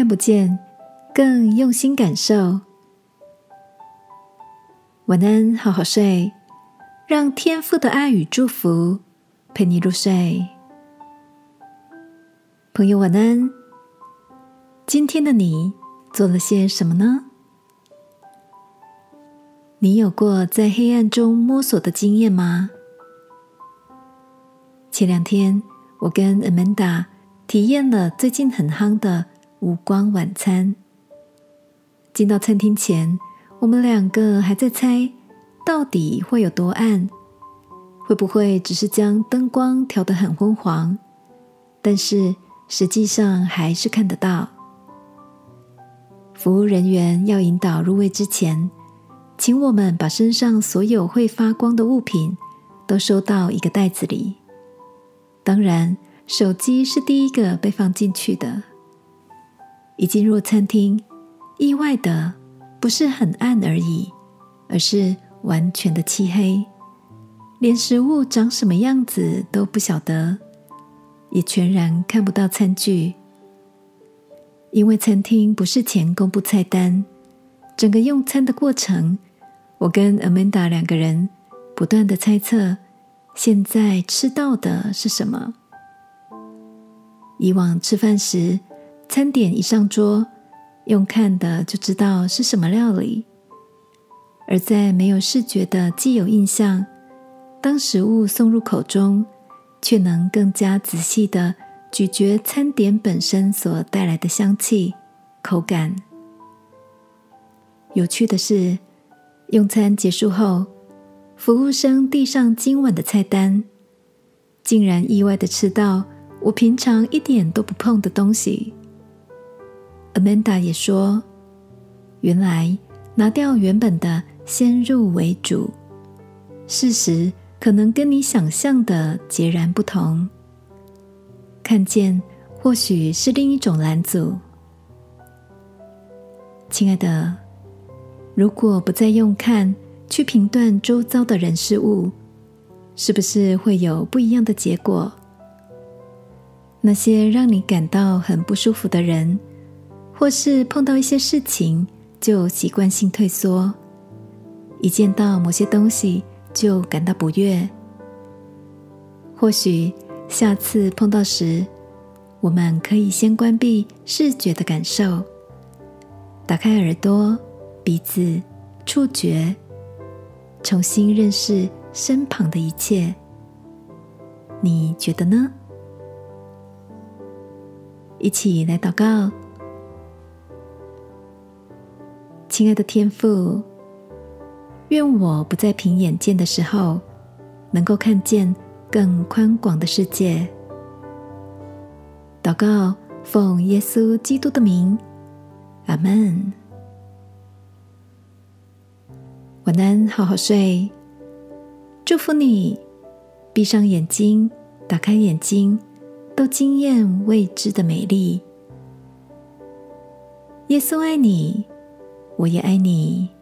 看不见，更用心感受。晚安，好好睡，让天父的爱与祝福陪你入睡。朋友，晚安。今天的你做了些什么呢？你有过在黑暗中摸索的经验吗？前两天，我跟 Amanda 体验了最近很夯的无光晚餐。进到餐厅前，我们两个还在猜，到底会有多暗？会不会只是将灯光调得很昏黄？但是实际上还是看得到。服务人员要引导入位之前，请我们把身上所有会发光的物品都收到一个袋子里。当然，手机是第一个被放进去的。一进入餐厅，意外的不是很暗而已，而是完全的漆黑，连食物长什么样子都不晓得，也全然看不到餐具。因为餐厅不事前公布菜单，整个用餐的过程，我跟 Amanda 两个人不断的猜测，现在吃到的是什么。以往吃饭时，餐点一上桌，用看的就知道是什么料理；而在没有视觉的既有印象，当食物送入口中，却能更加仔细的。咀嚼餐点本身所带来的香气、口感。有趣的是，用餐结束后，服务生递上今晚的菜单，竟然意外的吃到我平常一点都不碰的东西。Amanda 也说，原来拿掉原本的先入为主，事实可能跟你想象的截然不同。看见或许是另一种拦阻，亲爱的，如果不再用看去评断周遭的人事物，是不是会有不一样的结果？那些让你感到很不舒服的人，或是碰到一些事情就习惯性退缩，一见到某些东西就感到不悦，或许。下次碰到时，我们可以先关闭视觉的感受，打开耳朵、鼻子、触觉，重新认识身旁的一切。你觉得呢？一起来祷告，亲爱的天父，愿我不再凭眼见的时候，能够看见。更宽广的世界。祷告，奉耶稣基督的名，阿门。晚安，好好睡。祝福你，闭上眼睛，打开眼睛，都惊艳未知的美丽。耶稣爱你，我也爱你。